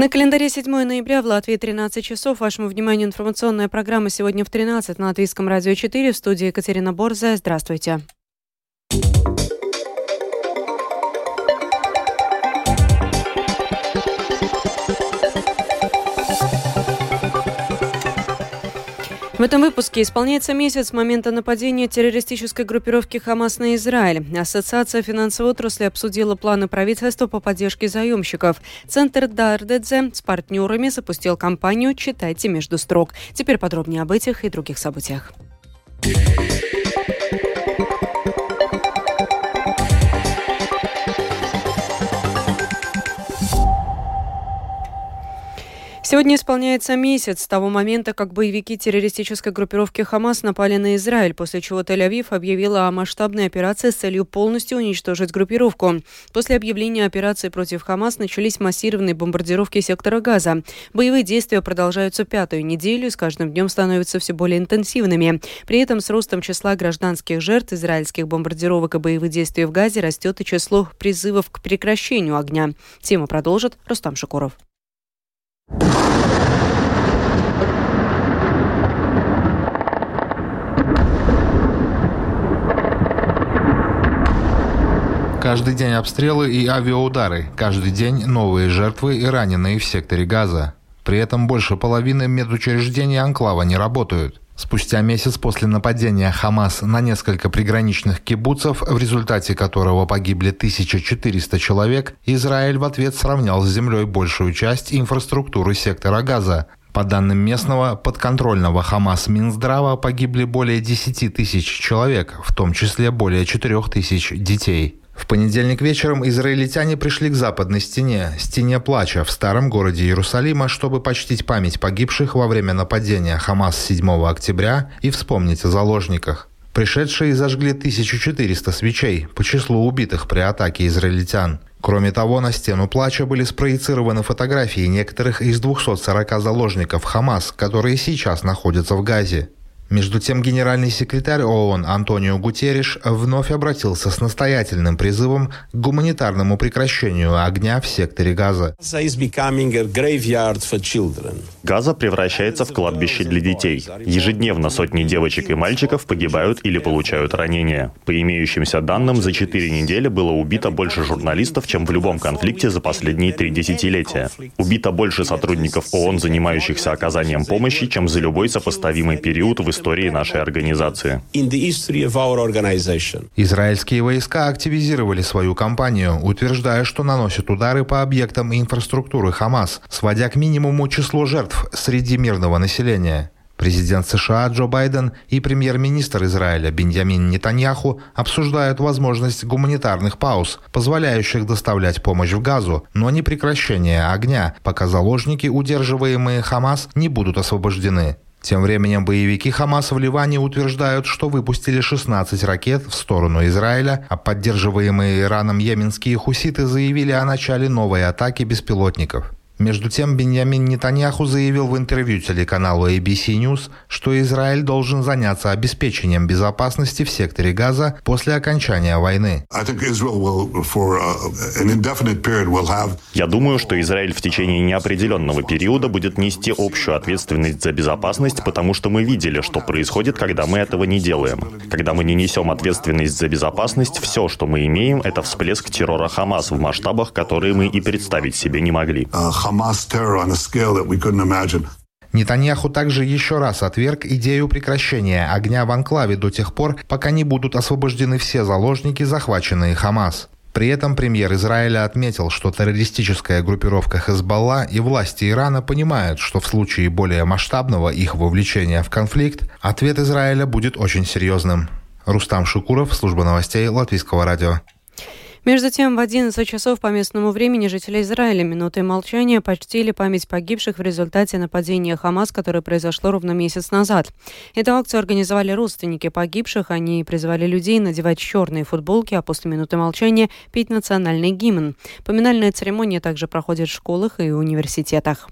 На календаре 7 ноября в Латвии 13 часов. Вашему вниманию информационная программа сегодня в 13 на Латвийском радио 4 в студии Екатерина Борзая. Здравствуйте. В этом выпуске исполняется месяц с момента нападения террористической группировки «Хамас» на Израиль. Ассоциация финансовой отрасли обсудила планы правительства по поддержке заемщиков. Центр Дардедзе с партнерами запустил кампанию «Читайте между строк». Теперь подробнее об этих и других событиях. Сегодня исполняется месяц с того момента, как боевики террористической группировки «Хамас» напали на Израиль, после чего Тель-Авив объявила о масштабной операции с целью полностью уничтожить группировку. После объявления операции против «Хамас» начались массированные бомбардировки сектора Газа. Боевые действия продолжаются пятую неделю и с каждым днем становятся все более интенсивными. При этом с ростом числа гражданских жертв израильских бомбардировок и боевых действий в Газе растет и число призывов к прекращению огня. Тему продолжит Рустам Шукуров. Каждый день обстрелы и авиаудары, каждый день новые жертвы и раненые в секторе Газа. При этом больше половины медучреждений Анклава не работают. Спустя месяц после нападения Хамас на несколько приграничных кибуцев, в результате которого погибли 1400 человек, Израиль в ответ сравнял с землей большую часть инфраструктуры сектора Газа. По данным местного подконтрольного Хамас Минздрава погибли более 10 тысяч человек, в том числе более 4 тысяч детей. В понедельник вечером израильтяне пришли к западной стене, стене плача в старом городе Иерусалима, чтобы почтить память погибших во время нападения Хамас 7 октября и вспомнить о заложниках. Пришедшие зажгли 1400 свечей по числу убитых при атаке израильтян. Кроме того, на стену плача были спроецированы фотографии некоторых из 240 заложников Хамас, которые сейчас находятся в Газе. Между тем, генеральный секретарь ООН Антонио Гутерриш вновь обратился с настоятельным призывом к гуманитарному прекращению огня в секторе Газа. Газа превращается в кладбище для детей. Ежедневно сотни девочек и мальчиков погибают или получают ранения. По имеющимся данным, за четыре недели было убито больше журналистов, чем в любом конфликте за последние три десятилетия. Убито больше сотрудников ООН, занимающихся оказанием помощи, чем за любой сопоставимый период в истории истории нашей организации. Израильские войска активизировали свою кампанию, утверждая, что наносят удары по объектам инфраструктуры Хамас, сводя к минимуму число жертв среди мирного населения. Президент США Джо Байден и премьер-министр Израиля Беньямин Нетаньяху обсуждают возможность гуманитарных пауз, позволяющих доставлять помощь в Газу, но не прекращение огня, пока заложники, удерживаемые Хамас, не будут освобождены. Тем временем боевики Хамас в Ливане утверждают, что выпустили 16 ракет в сторону Израиля, а поддерживаемые Ираном йеменские хуситы заявили о начале новой атаки беспилотников. Между тем, Беньямин Нетаньяху заявил в интервью телеканалу ABC News, что Израиль должен заняться обеспечением безопасности в секторе Газа после окончания войны. Я думаю, что Израиль в течение неопределенного периода будет нести общую ответственность за безопасность, потому что мы видели, что происходит, когда мы этого не делаем. Когда мы не несем ответственность за безопасность, все, что мы имеем, это всплеск террора Хамас в масштабах, которые мы и представить себе не могли. Нетаньяху также еще раз отверг идею прекращения огня в анклаве до тех пор, пока не будут освобождены все заложники, захваченные Хамас. При этом премьер Израиля отметил, что террористическая группировка Хезболла и власти Ирана понимают, что в случае более масштабного их вовлечения в конфликт, ответ Израиля будет очень серьезным. Рустам Шукуров, служба новостей Латвийского радио. Между тем, в 11 часов по местному времени жители Израиля минутой молчания почтили память погибших в результате нападения Хамас, которое произошло ровно месяц назад. Эту акцию организовали родственники погибших. Они призвали людей надевать черные футболки, а после минуты молчания петь национальный гимн. Поминальная церемония также проходит в школах и университетах.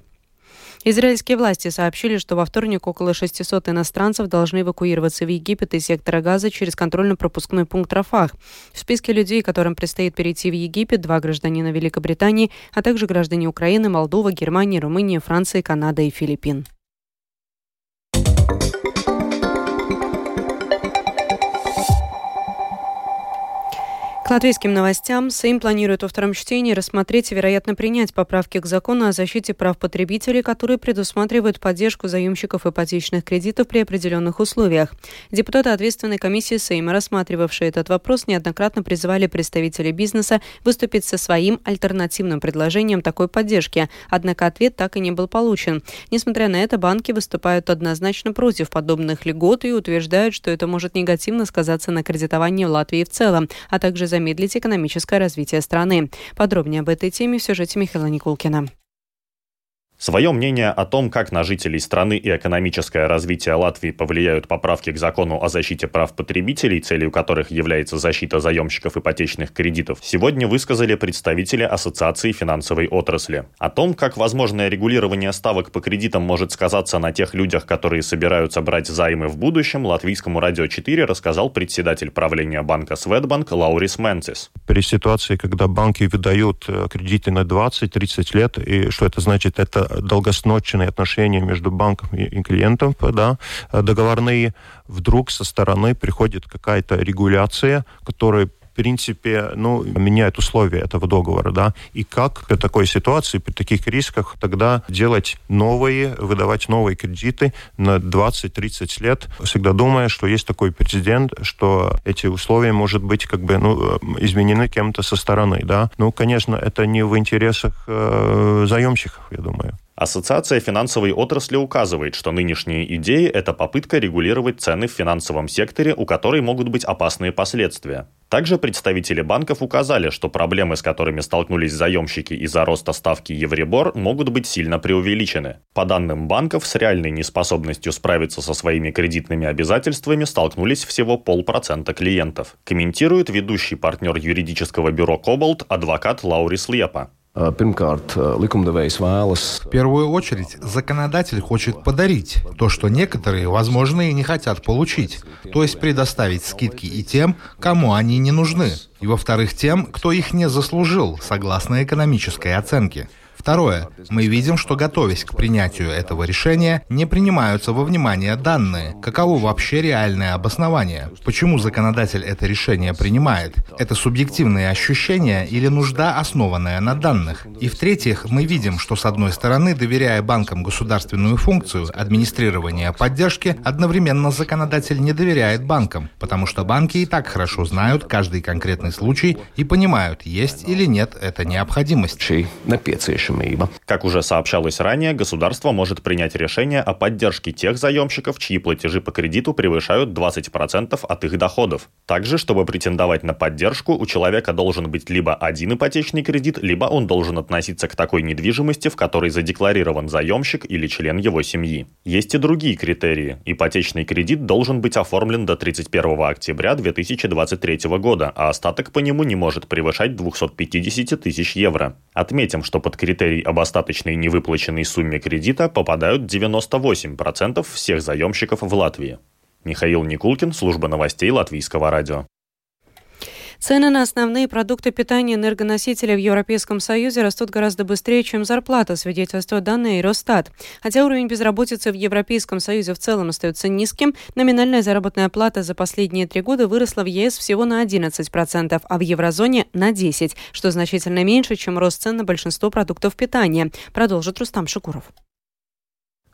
Израильские власти сообщили, что во вторник около 600 иностранцев должны эвакуироваться в Египет из сектора Газа через контрольно-пропускной пункт Рафах. В списке людей, которым предстоит перейти в Египет, два гражданина Великобритании, а также граждане Украины, Молдова, Германии, Румынии, Франции, Канады и Филиппин. К латвийским новостям Сейм планирует во втором чтении рассмотреть и, вероятно, принять поправки к закону о защите прав потребителей, которые предусматривают поддержку заемщиков ипотечных кредитов при определенных условиях. Депутаты ответственной комиссии Сейма, рассматривавшие этот вопрос, неоднократно призывали представителей бизнеса выступить со своим альтернативным предложением такой поддержки, однако ответ так и не был получен. Несмотря на это, банки выступают однозначно против подобных льгот и утверждают, что это может негативно сказаться на кредитовании в Латвии в целом, а также за замедлить экономическое развитие страны. Подробнее об этой теме в сюжете Михаила Никулкина. Свое мнение о том, как на жителей страны и экономическое развитие Латвии повлияют поправки к закону о защите прав потребителей, целью которых является защита заемщиков ипотечных кредитов, сегодня высказали представители Ассоциации финансовой отрасли. О том, как возможное регулирование ставок по кредитам может сказаться на тех людях, которые собираются брать займы в будущем, Латвийскому радио 4 рассказал председатель правления банка Светбанк Лаурис Менцис. При ситуации, когда банки выдают э, кредиты на 20-30 лет, и что это значит? Это долгосрочные отношения между банком и клиентом, да, договорные, вдруг со стороны приходит какая-то регуляция, которая принципе, ну, меняет условия этого договора, да, и как при такой ситуации, при таких рисках тогда делать новые, выдавать новые кредиты на 20-30 лет, всегда думая, что есть такой прецедент, что эти условия, может быть, как бы, ну, изменены кем-то со стороны, да. Ну, конечно, это не в интересах э, заемщиков, я думаю. Ассоциация финансовой отрасли указывает, что нынешние идеи – это попытка регулировать цены в финансовом секторе, у которой могут быть опасные последствия. Также представители банков указали, что проблемы, с которыми столкнулись заемщики из-за роста ставки Евребор, могут быть сильно преувеличены. По данным банков, с реальной неспособностью справиться со своими кредитными обязательствами столкнулись всего полпроцента клиентов. Комментирует ведущий партнер юридического бюро «Кобалт» адвокат Лаурис Лепа. Э, э, В первую очередь, законодатель хочет подарить то, что некоторые, возможно, и не хотят получить, то есть предоставить скидки и тем, кому они не нужны, и, во-вторых, тем, кто их не заслужил, согласно экономической оценке. Второе. Мы видим, что готовясь к принятию этого решения, не принимаются во внимание данные. Каково вообще реальное обоснование? Почему законодатель это решение принимает? Это субъективные ощущения или нужда, основанная на данных? И в-третьих, мы видим, что с одной стороны, доверяя банкам государственную функцию администрирования поддержки, одновременно законодатель не доверяет банкам, потому что банки и так хорошо знают каждый конкретный случай и понимают, есть или нет эта необходимость nepieciešamība. Как уже сообщалось ранее, государство может принять решение о поддержке тех заемщиков, чьи платежи по кредиту превышают 20% от их доходов. Также, чтобы претендовать на поддержку, у человека должен быть либо один ипотечный кредит, либо он должен относиться к такой недвижимости, в которой задекларирован заемщик или член его семьи. Есть и другие критерии. Ипотечный кредит должен быть оформлен до 31 октября 2023 года, а остаток по нему не может превышать 250 тысяч евро. Отметим, что под критерий об остаточной невыплаченной сумме кредита попадают 98% всех заемщиков в Латвии. Михаил Никулкин, служба новостей Латвийского радио. Цены на основные продукты питания энергоносителя в Европейском Союзе растут гораздо быстрее, чем зарплата, свидетельствует данные Росстат. Хотя уровень безработицы в Европейском Союзе в целом остается низким, номинальная заработная плата за последние три года выросла в ЕС всего на 11%, а в еврозоне на 10%, что значительно меньше, чем рост цен на большинство продуктов питания, продолжит Рустам Шукуров.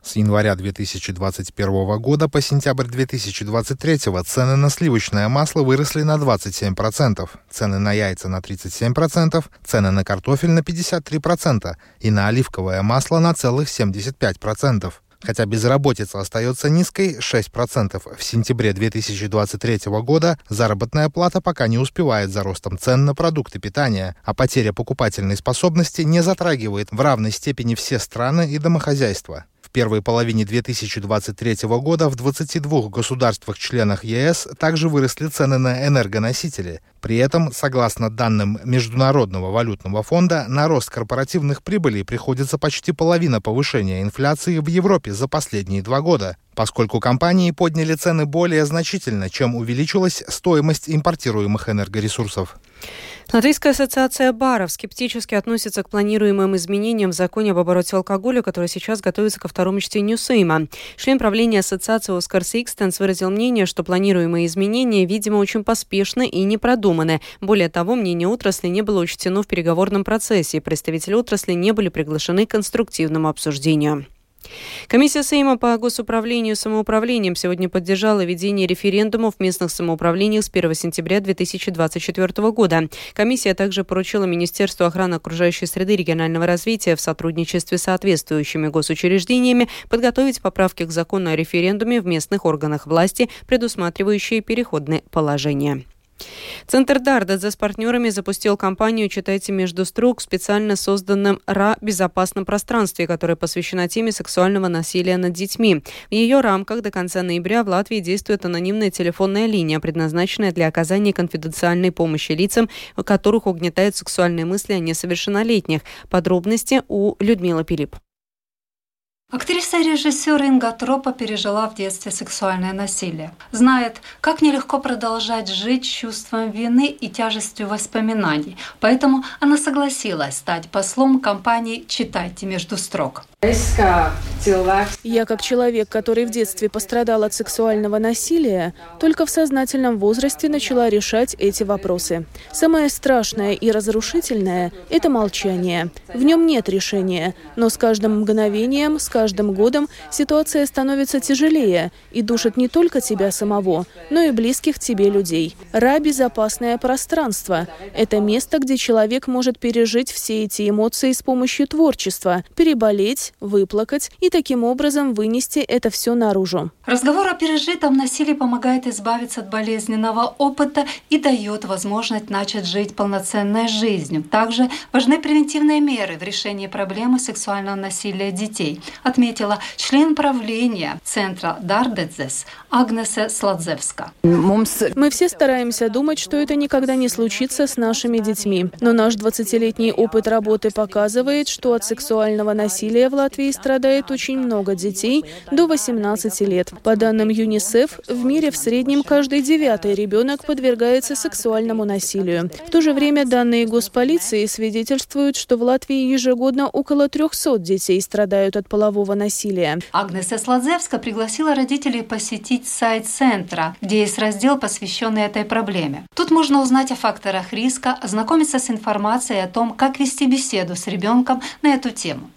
С января 2021 года по сентябрь 2023 цены на сливочное масло выросли на 27%, цены на яйца на 37%, цены на картофель на 53% и на оливковое масло на целых 75%. Хотя безработица остается низкой 6%. В сентябре 2023 года заработная плата пока не успевает за ростом цен на продукты питания, а потеря покупательной способности не затрагивает в равной степени все страны и домохозяйства первой половине 2023 года в 22 государствах-членах ЕС также выросли цены на энергоносители. При этом, согласно данным Международного валютного фонда, на рост корпоративных прибылей приходится почти половина повышения инфляции в Европе за последние два года, поскольку компании подняли цены более значительно, чем увеличилась стоимость импортируемых энергоресурсов. Латвийская ассоциация баров скептически относится к планируемым изменениям в законе об обороте алкоголя, который сейчас готовится ко второму чтению Сейма. Член правления ассоциации Оскар Сикстенс выразил мнение, что планируемые изменения, видимо, очень поспешны и не продуманы. Более того, мнение отрасли не было учтено в переговорном процессе, и представители отрасли не были приглашены к конструктивному обсуждению. Комиссия Сейма по госуправлению и самоуправлением сегодня поддержала ведение референдумов в местных самоуправлениях с 1 сентября 2024 года. Комиссия также поручила Министерству охраны окружающей среды и регионального развития в сотрудничестве с соответствующими госучреждениями подготовить поправки к закону о референдуме в местных органах власти, предусматривающие переходные положения. Центр Дардадзе с партнерами запустил кампанию «Читайте между строк» в специально созданном РА «Безопасном пространстве», которая посвящена теме сексуального насилия над детьми. В ее рамках до конца ноября в Латвии действует анонимная телефонная линия, предназначенная для оказания конфиденциальной помощи лицам, у которых угнетают сексуальные мысли о несовершеннолетних. Подробности у Людмилы Пилип. Актриса и режиссер Инга Тропа пережила в детстве сексуальное насилие. Знает, как нелегко продолжать жить чувством вины и тяжестью воспоминаний. Поэтому она согласилась стать послом компании «Читайте между строк». Я как человек, который в детстве пострадал от сексуального насилия, только в сознательном возрасте начала решать эти вопросы. Самое страшное и разрушительное – это молчание. В нем нет решения, но с каждым мгновением, с каждым годом ситуация становится тяжелее и душит не только тебя самого, но и близких тебе людей. Ра – безопасное пространство. Это место, где человек может пережить все эти эмоции с помощью творчества, переболеть, выплакать и таким образом вынести это все наружу. Разговор о пережитом насилии помогает избавиться от болезненного опыта и дает возможность начать жить полноценной жизнью. Также важны превентивные меры в решении проблемы сексуального насилия детей, отметила член правления Центра Дардедзес Агнеса Сладзевска. Мы все стараемся думать, что это никогда не случится с нашими детьми. Но наш 20-летний опыт работы показывает, что от сексуального насилия в Латвии страдает очень много детей до 18 лет. По данным ЮНИСЕФ, в мире в среднем каждый девятый ребенок подвергается сексуальному насилию. В то же время данные госполиции свидетельствуют, что в Латвии ежегодно около 300 детей страдают от полового насилия. Агнеса Сладзевска пригласила родителей посетить сайт центра, где есть раздел, посвященный этой проблеме. Тут можно узнать о факторах риска, ознакомиться с информацией о том, как вести беседу с ребенком на эту тему.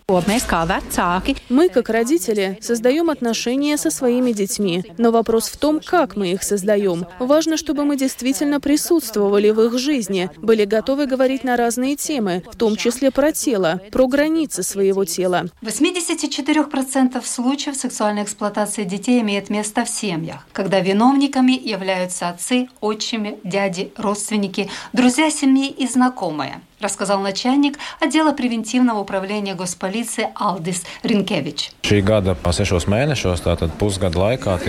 Мы, как родители, создаем отношения со своими детьми. Но вопрос в том, как мы их создаем. Важно, чтобы мы действительно присутствовали в их жизни, были готовы говорить на разные темы, в том числе про тело, про границы своего тела. 84% случаев сексуальной эксплуатации детей имеет место в семьях, когда виновниками являются отцы, отчими, дяди, родственники, друзья семьи и знакомые рассказал начальник отдела превентивного управления госполиции Алдис Ринкевич.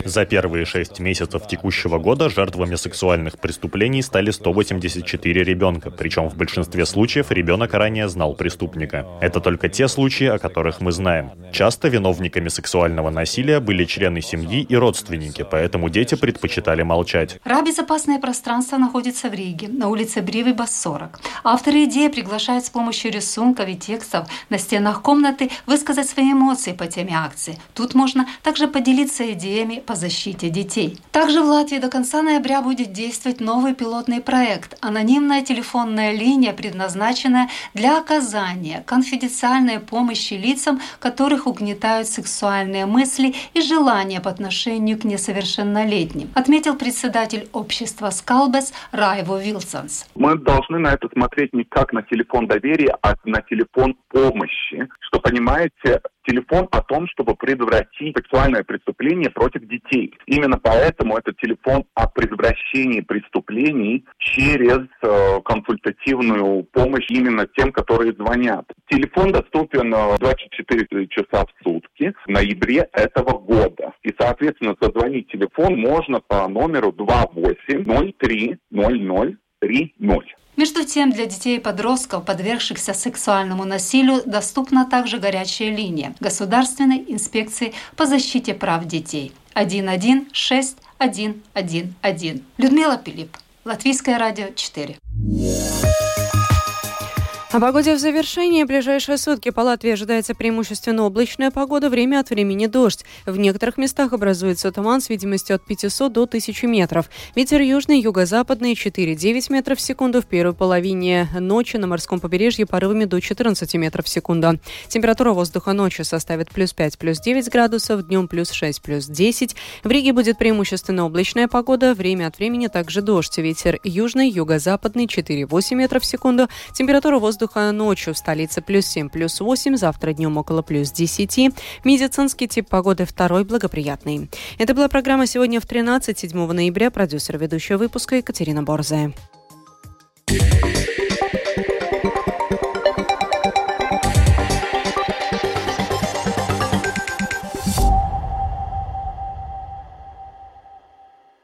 За первые шесть месяцев текущего года жертвами сексуальных преступлений стали 184 ребенка, причем в большинстве случаев ребенок ранее знал преступника. Это только те случаи, о которых мы знаем. Часто виновниками сексуального насилия были члены семьи и родственники, поэтому дети предпочитали молчать. Ра «Безопасное пространство» находится в Риге, на улице Бривы, Бас 40. Авторы идеи Детей приглашают с помощью рисунков и текстов на стенах комнаты высказать свои эмоции по теме акции. Тут можно также поделиться идеями по защите детей. Также в Латвии до конца ноября будет действовать новый пилотный проект «Анонимная телефонная линия, предназначенная для оказания конфиденциальной помощи лицам, которых угнетают сексуальные мысли и желания по отношению к несовершеннолетним», отметил председатель общества «Скалбес» Райво Вилсонс. Мы должны на это смотреть не как на телефон доверия, а на телефон помощи. Что, понимаете, телефон о том, чтобы предотвратить сексуальное преступление против детей. Именно поэтому это телефон о предотвращении преступлений через э, консультативную помощь именно тем, которые звонят. Телефон доступен 24 э, часа в сутки. В ноябре этого года. И, соответственно, позвонить телефон можно по номеру 28 03 00 30. Между тем, для детей и подростков, подвергшихся сексуальному насилию, доступна также горячая линия Государственной инспекции по защите прав детей 116111. Людмила Пилип, Латвийское радио 4. О погоде в завершении. Ближайшие сутки по Латвии ожидается преимущественно облачная погода, время от времени дождь. В некоторых местах образуется туман с видимостью от 500 до 1000 метров. Ветер южный, юго-западный 4-9 метров в секунду. В первой половине ночи на морском побережье порывами до 14 метров в секунду. Температура воздуха ночью составит плюс 5, плюс 9 градусов, днем плюс 6, плюс 10. В Риге будет преимущественно облачная погода, время от времени также дождь. Ветер южный, юго-западный 4-8 метров в секунду. Температура воздуха воздуха ночью в столице плюс 7, плюс 8, завтра днем около плюс 10. Медицинский тип погоды второй благоприятный. Это была программа «Сегодня в 13, 7 ноября». Продюсер ведущего выпуска Екатерина Борзая.